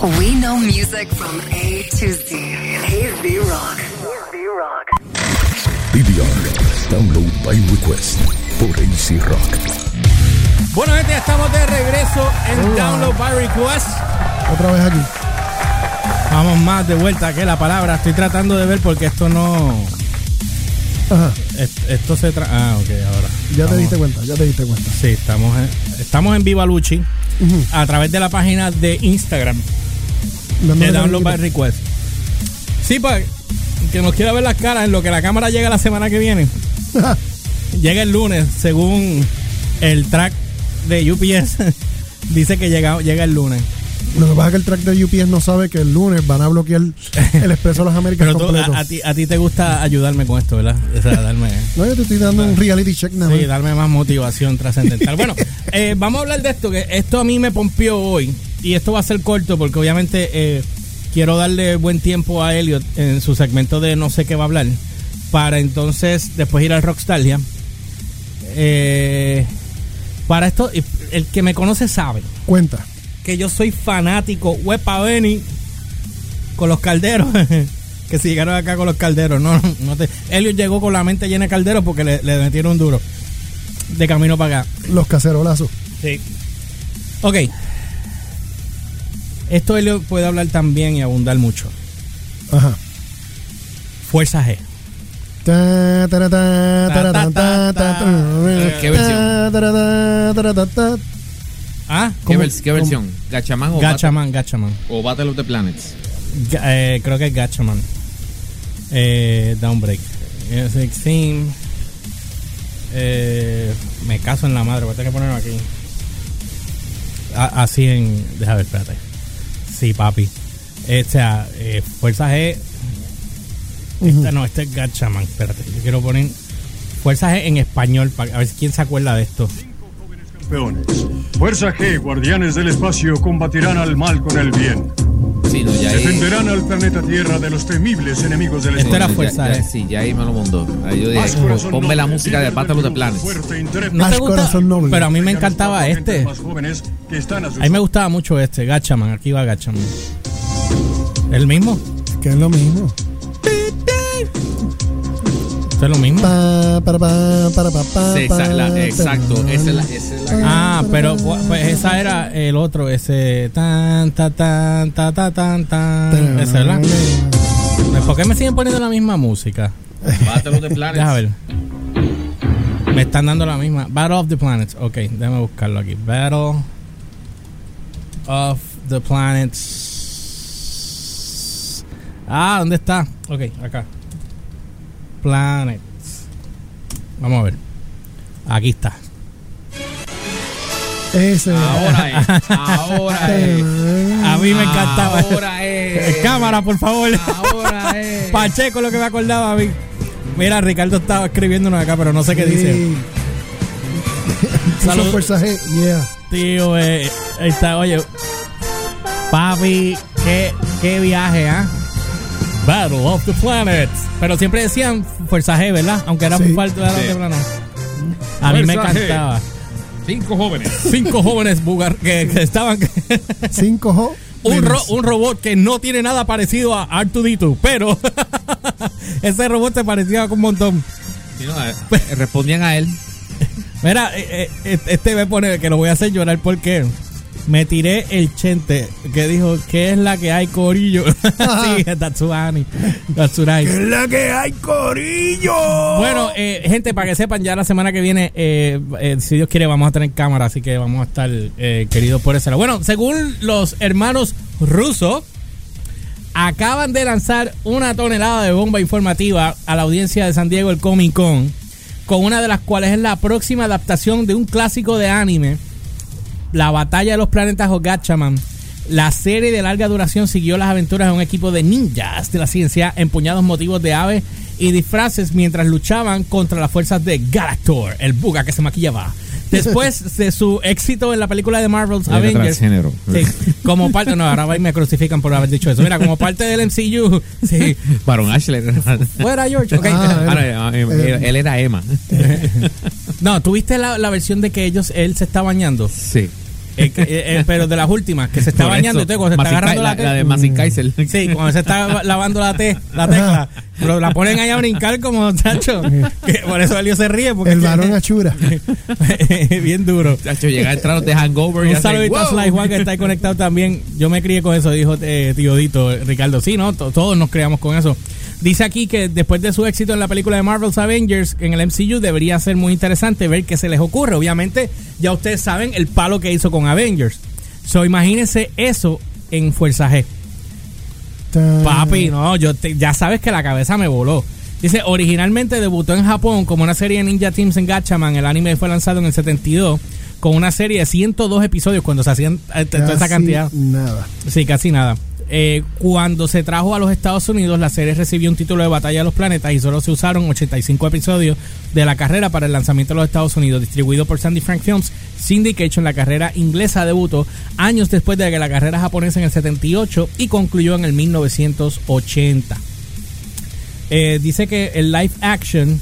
We know music from A to Z. AZ Rock. Rock. DVR. Download by request por AC Rock. Bueno, gente, estamos de regreso en Hola. Download by Request. Otra vez aquí. Vamos más de vuelta que la palabra. Estoy tratando de ver porque esto no. Ajá. es- Esto se tra Ah, ok, ahora. Ya te diste cuenta, ya te diste cuenta. Sí, estamos en, estamos en Viva Luchi a través de la página de Instagram de Download by. Request. Sí, para que nos quiera ver las caras en lo que la cámara llega la semana que viene. llega el lunes, según el track de UPS. dice que llega, llega el lunes. Lo que pasa es que el track de UPS no sabe que el lunes van a bloquear el Expreso de las Américas Pero tú, completo. a, a ti, a ti te gusta ayudarme con esto, ¿verdad? O sea, darme, No, yo te estoy dando un reality check nada sí, darme más motivación trascendental. Bueno, eh, vamos a hablar de esto, que esto a mí me pompió hoy. Y esto va a ser corto porque obviamente eh, quiero darle buen tiempo a Elliot en su segmento de no sé qué va a hablar. Para entonces después ir al Rockstalgia. Eh, para esto, el que me conoce sabe Cuenta. que yo soy fanático, huepa Beni, con los calderos. que si llegaron acá con los calderos, no, no te. Elliot llegó con la mente llena de calderos porque le, le metieron duro. De camino para acá. Los cacerolazos. Sí. Ok. Esto Elliot puede hablar también y abundar mucho. Ajá. Fuerza G. ¿Qué versión? Ah, ¿Qué, ¿Cómo- vers- qué versión? ¿Gachaman o, Gachaman, Gachaman. O Battle of the Planets? Ga- eh, creo que es Gachaman. Eh, Downbreak. Music theme. Eh, me caso en la madre, voy a tener que ponerlo aquí. A- así en. Deja ver, espérate. Sí, papi. Eh, o sea, eh, Fuerza G. Esta no, este es Gachaman. Espérate, yo quiero poner Fuerza G en español para a ver si quién se acuerda de esto. Campeones. Fuerza G, guardianes del espacio, combatirán al mal con el bien. Sí, no, ya ahí. Defenderán al planeta Tierra de los temibles enemigos del Esto espacio. era Fuerza ya- G. Sí, ya ahí me lo mondó. Ahí yo dije, Más ponme la música de Battle of the Planets. fuerte, intrépido. ¿No Ash te gusta? Corazón Noble. Pero a mí me encantaba este. más A mí me gustaba mucho este, Gachaman. Aquí va Gachaman. ¿El mismo? Que es lo mismo. ¿Esto es lo mismo? Pa, para, pa, para, pa, pa, Sí, exa- la- pa, exacto. Esa es la, esa es la- Ah, pero pu- pues esa era el otro, ese tan ta tan ta ta tan tan. Ese, ¿verdad? ¿Por qué me siguen poniendo la misma música? Battle of the Planets. Deja ver. Me están dando la misma. Battle of the Planets. Ok, déjame buscarlo aquí. Battle of the Planets. Ah, ¿dónde está? Ok, acá. Planets. Vamos a ver. Aquí está. Ese. Ahora es. Ahora es. A mí me encantaba. Ahora es. Cámara, por favor. Ahora es. Pacheco, lo que me acordaba a mí. Mira, Ricardo estaba escribiéndonos acá, pero no sé qué dice. Sí. Salud. Fuerza. Yeah. Tío, eh, ahí está, oye. Papi, qué, qué viaje, ¿ah? Battle of the Planets. Pero siempre decían Fuerza G, ¿verdad? Aunque era Sí. un falto de Sí. Planets. A mí me G. encantaba. Cinco jóvenes. Cinco jóvenes bugar que, que estaban. Cinco jo. un, ro- un robot que no tiene nada parecido a R2D2, pero ese robot se parecía un montón. Sí, no, eh, respondían a él. Mira, eh, eh, este me pone que lo voy a hacer llorar porque me tiré el chente que dijo ¿Qué es la que hay corillo? sí, Tatsuani. Tatsunai. es la que hay, Corillo? Bueno, eh, gente, para que sepan, ya la semana que viene, eh, eh, si Dios quiere, vamos a tener cámara, así que vamos a estar eh, queridos por eso. Bueno, según los hermanos rusos, acaban de lanzar una tonelada de bomba informativa a la audiencia de San Diego, el Comic Con, con una de las cuales es la próxima adaptación de un clásico de anime, La Batalla de los Planetas o Gatchaman. La serie de larga duración siguió las aventuras de un equipo de ninjas de la ciencia empuñados motivos de aves y disfraces mientras luchaban contra las fuerzas de Galactor, el buga que se maquillaba. Después de su éxito en la película de Marvel's Avengers, transgénero. sí, como parte, no, ahora va y me crucifican por haber dicho eso. Mira, como parte del MCU, sí, Baron Ashley. fuera George, ok. Ah, Ah, no, eh, él era Emma. No, ¿tuviste la, la versión de que ellos, él se está bañando? Sí. Eh, eh, eh, pero de las últimas, que se está Por bañando eso, y todo, cuando se está agarrando la, la, de Massive Kaiser. Sí, cuando se está lavando la, te, la tecla, lo- la ponen ahí a brincar como chacho. Que por eso Elio se ríe. Porque El varón achura. Bien duro. Chacho, llega a entrar de hangover y Un hace, saludito a "Wow". Sly Juan que está ahí conectado también. Yo me crié con eso, dijo eh, tío Dito, Ricardo. Sí, ¿no? To- Todos nos criamos con eso. Dice aquí que después de su éxito en la película de Marvel's Avengers en el MCU debería ser muy interesante ver qué se les ocurre. Obviamente, ya ustedes saben el palo que hizo con Avengers. So, imagínense eso en Fuerza G. Papi, no, yo te- ya sabes que la cabeza me voló. Dice, originalmente debutó en Japón como una serie de Ninja Teams en Gatchaman. El anime fue lanzado en el 72 con una serie de 102 episodios cuando se hacían eh, toda esa casi cantidad. Nada. Sí, casi nada. Eh, cuando se trajo a los Estados Unidos, la serie recibió un título de Batalla de los Planetas y solo se usaron 85 episodios de la carrera para el lanzamiento en los Estados Unidos, distribuido por Sandy Frank Films. Syndication, la carrera inglesa debutó años después de que la carrera japonesa en el 78 y concluyó en el 1980. Eh, dice que el live action,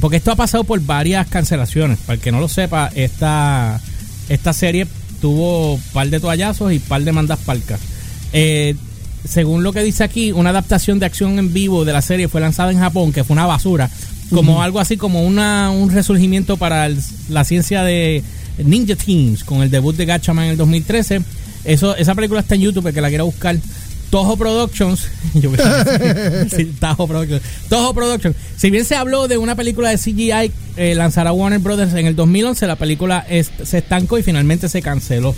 porque esto ha pasado por varias cancelaciones, para el que no lo sepa, esta, esta serie tuvo par de toallazos y par de mandas palcas. Eh, según lo que dice aquí, una adaptación de acción en vivo de la serie fue lanzada en Japón, que fue una basura, como algo así como una, un resurgimiento para el- la ciencia de Ninja Teams, con el debut de Gatchaman en el 2013. Eso, esa película está en YouTube, que la quiera buscar. Toho Productions, yo sí, Toho Productions, Toho Productions. Si bien se habló de una película de CGI, eh, lanzará Warner Brothers en el 2011, la película se estancó y finalmente se canceló.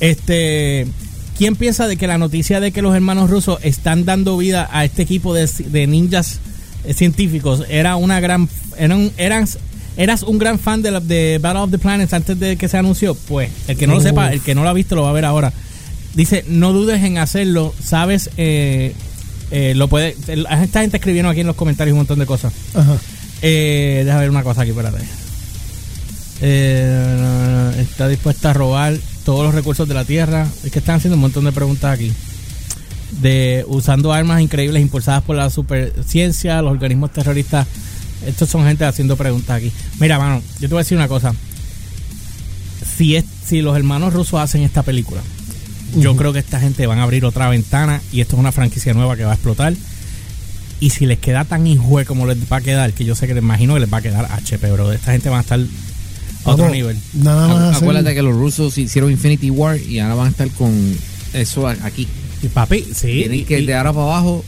Este, ¿quién piensa de que la noticia de que los hermanos rusos están dando vida a este equipo de, de ninjas eh, científicos era una gran, eran, eran, eras un gran fan de, la- de Battle of the Planets antes de que se anunció? Pues, el que no lo sepa, el que no lo ha visto lo va a ver ahora. Dice, no dudes en hacerlo, sabes, eh, eh, lo puede, esta gente escribiendo aquí en los comentarios un montón de cosas. Ajá. Eh, déjame ver una cosa aquí, espérate. Eh, está dispuesta a robar todos los recursos de la tierra. Es que están haciendo un montón de preguntas aquí. De usando armas increíbles impulsadas por la superciencia, los organismos terroristas. Estos son gente haciendo preguntas aquí. Mira, mano, yo te voy a decir una cosa. Si, es, si los hermanos rusos hacen esta película, yo creo que esta gente van a abrir otra ventana y esto es una franquicia nueva que va a explotar. Y si les queda tan hijo como les va a quedar, que yo sé que les imagino que les va a quedar HP, bro. Esta gente va a estar otro Vamos, nivel. Nada más. Acuérdate que los rusos hicieron Infinity War y ahora van a estar con eso aquí. Y papi, sí. Tienen que y- de ahora para abajo,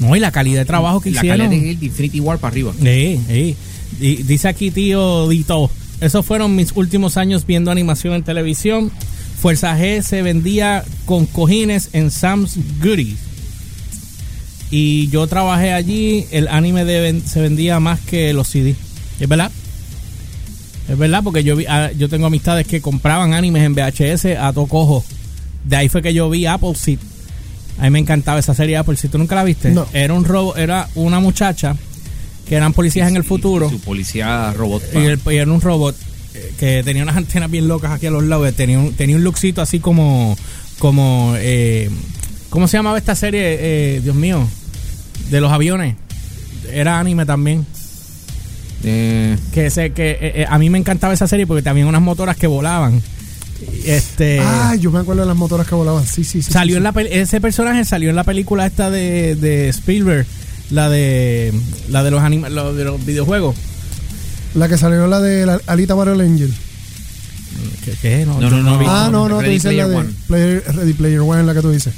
no, y la calidad de trabajo que la hicieron. calidad que ir de Infinity War para arriba. Sí, sí. Y dice aquí, tío Dito, esos fueron mis últimos años viendo animación en televisión. Fuerza G se vendía con cojines en Sam's Goodies. Y yo trabajé allí, el anime de se vendía más que los CD. ¿Es verdad? Es verdad, porque yo vi, ah, yo tengo amistades que compraban animes en VHS a tocojo. De ahí fue que yo vi Appleseed. A mí me encantaba esa serie Appleseed. ¿Tú nunca la viste? No. Era un robo, era una muchacha que eran policías en el futuro. y Su policía robot. Y, el- y era un robot eh, que tenía unas antenas bien locas aquí a los lados. Tenía un, tenía un lookcito así como. como eh, ¿Cómo se llamaba esta serie? Eh, Dios mío. De los aviones. Era anime también. Eh, Que, se, que eh, eh, a mí me encantaba esa serie porque también unas motoras que volaban. Este. Ah, yo me acuerdo de las motoras que volaban. Sí, sí, sí. salió sí, en sí. la pel- ese personaje salió en la película esta de, de Spielberg. La de. La de los, anima- lo- de los videojuegos. La que salió la de la Alita Battle Angel. ¿Qué? qué? No, No, no, no, vi- Ah, no, no, tú Ready dices la Player de One. Player, Ready Player One, la que tú dices.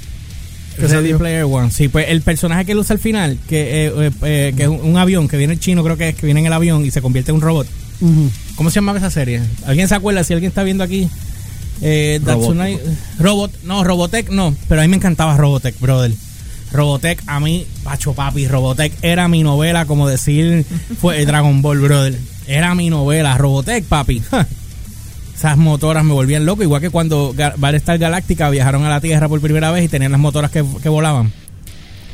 Que Ready. Player One. Sí, pues el personaje que él usa al final, que, eh, eh, eh, que es un, un avión, que viene el chino, creo que es, que viene en el avión y se convierte en un robot. Ujú. ¿Cómo se llamaba esa serie? ¿Alguien se acuerda? Si alguien está viendo aquí. Eh, Robot. Datsunai- Robot, no, Robotech no, pero a mí me encantaba Robotech, brother. Robotech, a mí, Pacho Papi, Robotech era mi novela, como decir, fue Dragon Ball, brother. Era mi novela, Robotech, papi. Esas motoras me volvían loco, igual que cuando Battlestar Galáctica viajaron a la Tierra por primera vez y tenían las motoras que, que volaban.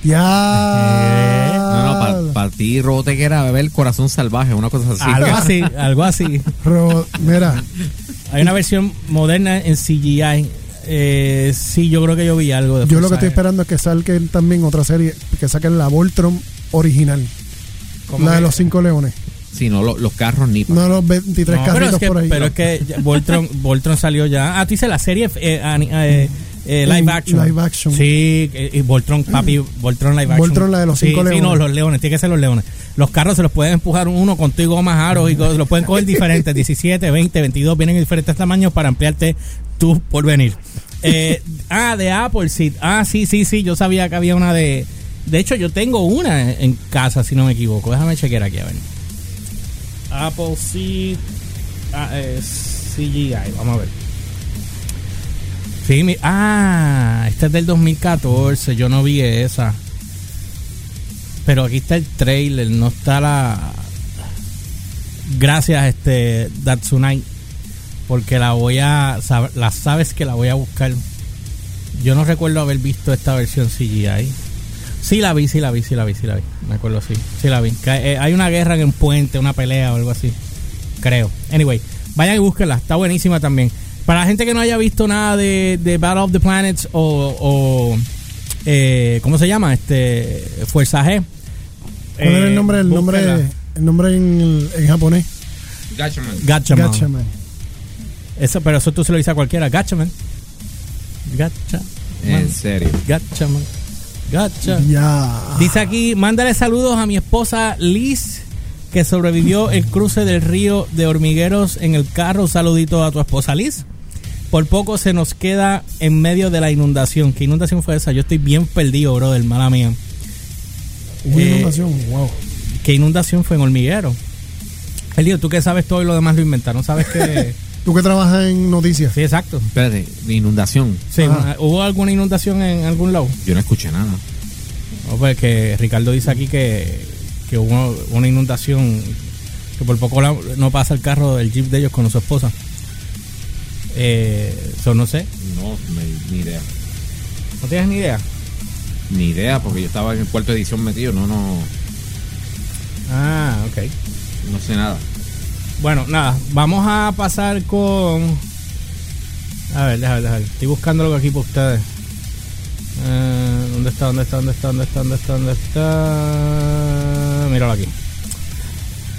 Ya. no, no, para ti Robotech era beber corazón salvaje, una cosa así. Algo así, algo así. Mira, Hay una versión moderna en CGI. Eh, sí, yo creo que yo vi algo de yo lo que estoy esperando es que salgan también otra serie, que saquen la Voltron original. ¿Cómo La de que? los cinco leones. Sí, no, lo- los carros ni pa- No los 23 No, pero carritos es que, por ahí. pero es que Voltron, Voltron salió ya. Ah, tú dices la serie eh, eh, eh, live action. live action. Sí, y Voltron, papi, Voltron live action. Voltron, la de los sí, cinco Sí, no, leones. los leones, tiene que ser los leones. Los carros se los pueden empujar uno con tu gomas aros y los pueden coger diferentes, 17, 20, 22, vienen en diferentes tamaños para ampliarte tu porvenir. Eh, ah, de Apple Seed. Ah, sí, sí, sí, yo sabía que había una de... De hecho, yo tengo una en casa, si no me equivoco. Déjame chequear aquí, a ver. Apple Seed ah, eh, CGI, vamos a ver. Sí, ah, esta es del 2014, yo no vi esa. Pero aquí está el trailer, no está la... Gracias, este, Datsunai, porque la voy a... La sabes que la voy a buscar. Yo no recuerdo haber visto esta versión CGI. Sí la vi, sí la vi, sí la vi, sí la vi. Me acuerdo, sí. Sí la vi. Que, eh, hay una guerra en un puente, una pelea o algo así. Creo. Anyway, vayan y búsquenla. Está buenísima también. Para la gente que no haya visto nada de, de Battle of the Planets o... o, eh, ¿Cómo se llama? Este Fuerza G. ¿Cuál era eh, el nombre? El nombre, el nombre en, en japonés. Gatchaman. Gatchaman. Gatchaman. Eso, pero eso tú se lo dices a cualquiera. Gatchaman. Gatchaman. En serio. Gatchaman. Gacha. Ya. Dice aquí, mándale saludos a mi esposa Liz, que sobrevivió el cruce del río de hormigueros en el carro. Un saludito a tu esposa Liz. Por poco se nos queda en medio de la inundación. ¿Qué inundación fue esa? Yo estoy bien perdido, bro, del mala mía. Una Eh, inundación. Wow. ¿Qué inundación fue en hormiguero? Elio, tú que sabes todo y lo demás lo inventaron. ¿Sabes que Tú que trabajas en noticias. Sí, exacto. Espérate, de inundación. Sí, Ajá. ¿Hubo alguna inundación en algún lado? Yo no escuché nada. No, pues que Ricardo dice aquí que, que hubo una inundación, que por poco la- no pasa el carro del jeep de ellos con su esposa. Eh, eso no sé, No, me- ni idea. no tienes ni idea. Ni idea, porque yo estaba en el cuarto edición metido. No, no, Ah, ok. no sé nada. Bueno, nada, vamos a pasar con... A ver, déjame, déjame. Estoy buscando algo aquí para ustedes. Eh, ¿Dónde está? ¿Dónde está? ¿Dónde está? ¿Dónde está? ¿Dónde está? ¿Dónde está? Míralo aquí.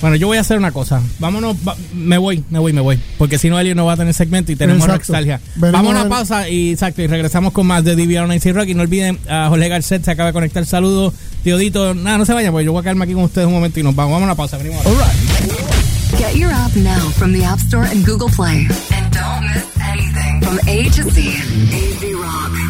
Bueno, yo voy a hacer una cosa. Vámonos, va- me voy, me voy, me voy. Porque si no, Elio no va a tener segmento y tenemos nostalgia. Vamos a una pausa y exacto, y regresamos con más de DVR Nights Rock. Y no olviden, a Jorge Garcet se acaba de conectar. Saludos, Teodito. Nada, no se vayan, porque yo voy a quedarme aquí con ustedes un momento y nos vamos. Vamos a una pausa, venimos. ahora. Your app now from the App Store and Google Play. And don't miss anything from A to Z. AZ Rock.